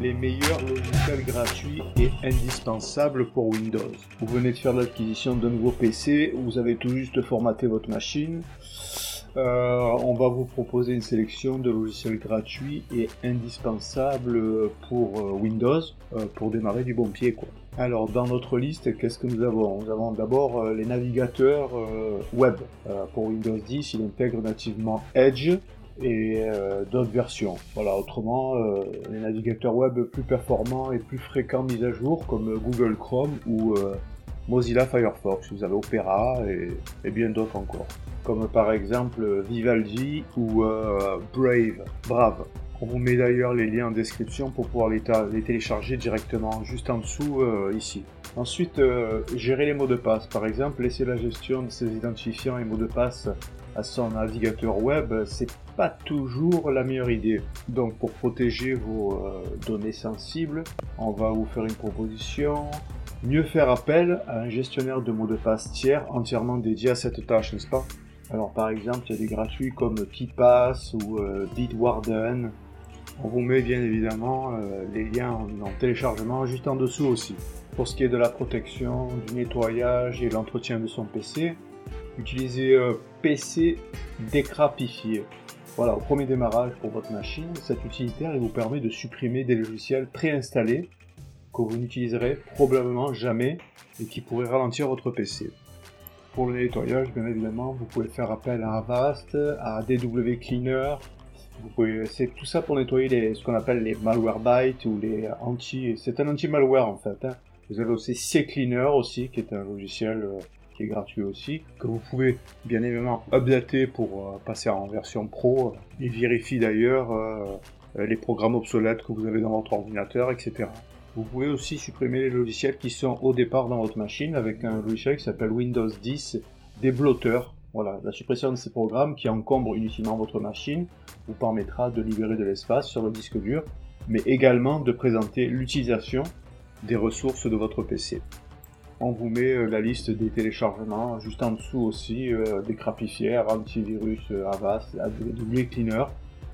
les meilleurs logiciels gratuits et indispensables pour Windows. Vous venez de faire l'acquisition d'un nouveau PC, vous avez tout juste formaté votre machine. Euh, on va vous proposer une sélection de logiciels gratuits et indispensables pour euh, Windows euh, pour démarrer du bon pied. Alors dans notre liste, qu'est-ce que nous avons? Nous avons d'abord les navigateurs web. pour Windows 10, il intègre nativement Edge, et d'autres versions. Voilà, autrement, les navigateurs web plus performants et plus fréquents mis à jour comme Google Chrome ou Mozilla Firefox. Vous avez Opera et bien d'autres encore comme par exemple Vivaldi ou euh, Brave, Brave. On vous met d'ailleurs les liens en description pour pouvoir les, télécharger directement juste en dessous euh, ici. Ensuite, euh, gérer les mots de passe. Par exemple, laisser la gestion de ses identifiants et mots de passe à son navigateur web, c'est pas toujours la meilleure idée. Donc, pour protéger vos données sensibles, on va vous faire une proposition. Mieux faire appel à un gestionnaire de mots de passe tiers entièrement dédié à cette tâche, n'est-ce pas? Alors par exemple, il y a des gratuits comme KeePass ou euh, Bitwarden. On vous met bien évidemment euh, les liens en, téléchargement juste en dessous aussi. Pour ce qui est de la protection, du nettoyage et l'entretien de son PC, utilisez euh, PC décrapifié. Voilà, au premier démarrage pour votre machine, cet utilitaire vous permet de supprimer des logiciels préinstallés que vous n'utiliserez probablement jamais et qui pourraient ralentir votre PC. Pour le nettoyage, bien évidemment, vous pouvez faire appel à Avast, à DW Cleaner. C'est tout ça pour nettoyer ce qu'on appelle les Malwarebytes ou les anti, c'est un anti-malware en fait. Hein. Vous avez aussi CCleaner aussi, qui est un logiciel euh, qui est gratuit aussi, que vous pouvez bien évidemment updater pour euh, passer en version pro. Il vérifie d'ailleurs euh, les programmes obsolètes que vous avez dans votre ordinateur, etc. Vous pouvez aussi supprimer les logiciels qui sont au départ dans votre machine avec un logiciel qui s'appelle Windows 10 débloteur. Voilà, la suppression de ces programmes qui encombrent inutilement votre machine vous permettra de libérer de l'espace sur le disque dur, mais également de présenter l'utilisation des ressources de votre PC. On vous met euh, la liste des téléchargements juste en dessous aussi, euh, des crapifières, antivirus euh, Avast, AW Cleaner,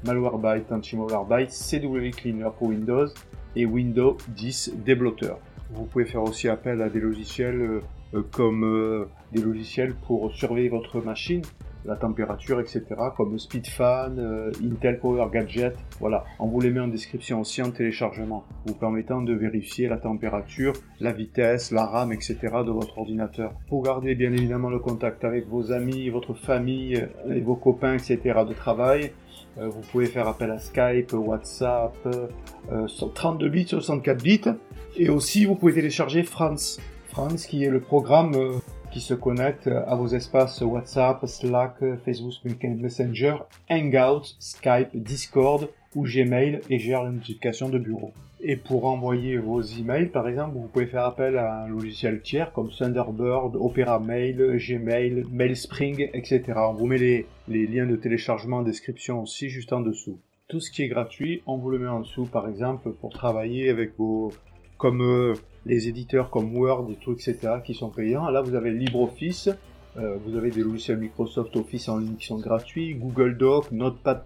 Malwarebyte, Anti-Malwarebyte, CW Cleaner pour Windows, et Windows 10 débloqueur. Vous pouvez faire aussi appel à des logiciels euh, euh, comme euh, des logiciels pour surveiller votre machine, la température, etc., comme SpeedFan, Intel Power Gadget. Voilà, on vous les met en description aussi en téléchargement, vous permettant de vérifier la température, la vitesse, la RAM, etc. de votre ordinateur. Pour garder bien évidemment le contact avec vos amis, votre famille et vos copains, etc. de travail, euh, vous pouvez faire appel à Skype, WhatsApp, 32 euh, bits, 64 bits. Et aussi, vous pouvez télécharger France. France, qui est le programme euh, se connecte à vos espaces WhatsApp, Slack, Facebook Messenger, Hangout, Skype, Discord ou Gmail et gère l'identification de bureau. Et pour envoyer vos emails, par exemple, vous pouvez faire appel à un logiciel tiers comme Thunderbird, Opera Mail, Gmail, Mailspring, etc. On vous met les, liens de téléchargement en description aussi juste en dessous. Tout ce qui est gratuit, on vous le met en dessous, par exemple, pour travailler avec vos, comme euh, les éditeurs comme Word et tout, etc., qui sont payants. Là, vous avez LibreOffice, euh, vous avez des logiciels Microsoft Office en ligne qui sont gratuits, Google Doc, Notepad+,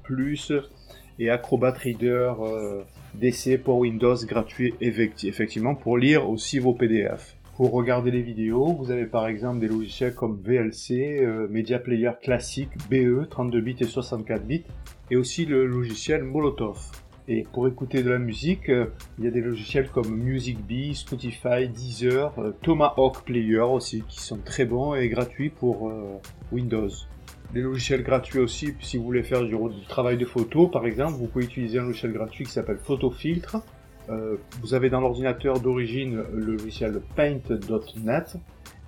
et Acrobat Reader euh, DC pour Windows gratuit effectivement pour lire aussi vos PDF. Pour regarder les vidéos, vous avez par exemple des logiciels comme VLC, Media Player classique, BE, 32 bits et 64 bits, et aussi le logiciel Molotov. Et pour écouter de la musique, euh, il y a des logiciels comme MusicBee, Spotify, Deezer, Tomahawk Player aussi, qui sont très bons et gratuits pour Windows des logiciels gratuits aussi, si vous voulez faire du, travail de photo, par exemple, vous pouvez utiliser un logiciel gratuit qui s'appelle PhotoFiltre. Euh, vous avez dans l'ordinateur d'origine le logiciel Paint.net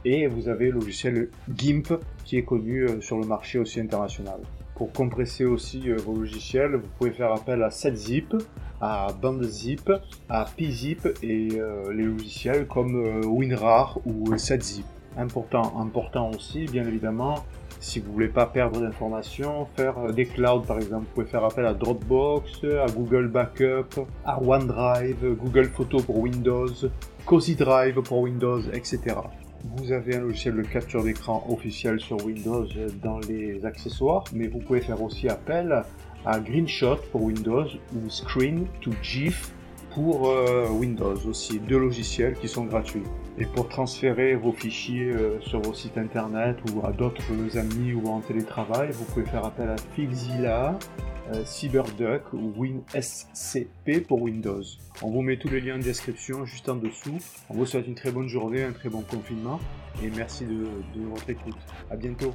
et vous avez le logiciel GIMP qui est connu euh, sur le marché aussi international. Pour compresser aussi euh, vos logiciels, vous pouvez faire appel à 7zip, à BandZip, à PZip et les logiciels comme WinRAR ou 7zip. Important, important aussi, bien évidemment, si vous voulez pas perdre d'informations, faire euh, des clouds par exemple. Vous pouvez faire appel à Dropbox, à Google Backup, à OneDrive, Google Photo pour Windows, Cozy Drive pour Windows, etc. Vous avez un logiciel de capture d'écran officiel sur Windows dans les accessoires, mais vous pouvez faire aussi appel à GreenShot pour Windows ou Screen to GIF pour euh, Windows aussi, deux logiciels qui sont gratuits. Et pour transférer vos fichiers euh, sur vos sites internet ou à d'autres amis ou en télétravail, vous pouvez faire appel à Filzilla, euh, CyberDuck ou WinSCP pour Windows. On vous met tous les liens en description juste en dessous. On vous souhaite une très bonne journée, un très bon confinement et merci de, de votre écoute. À bientôt.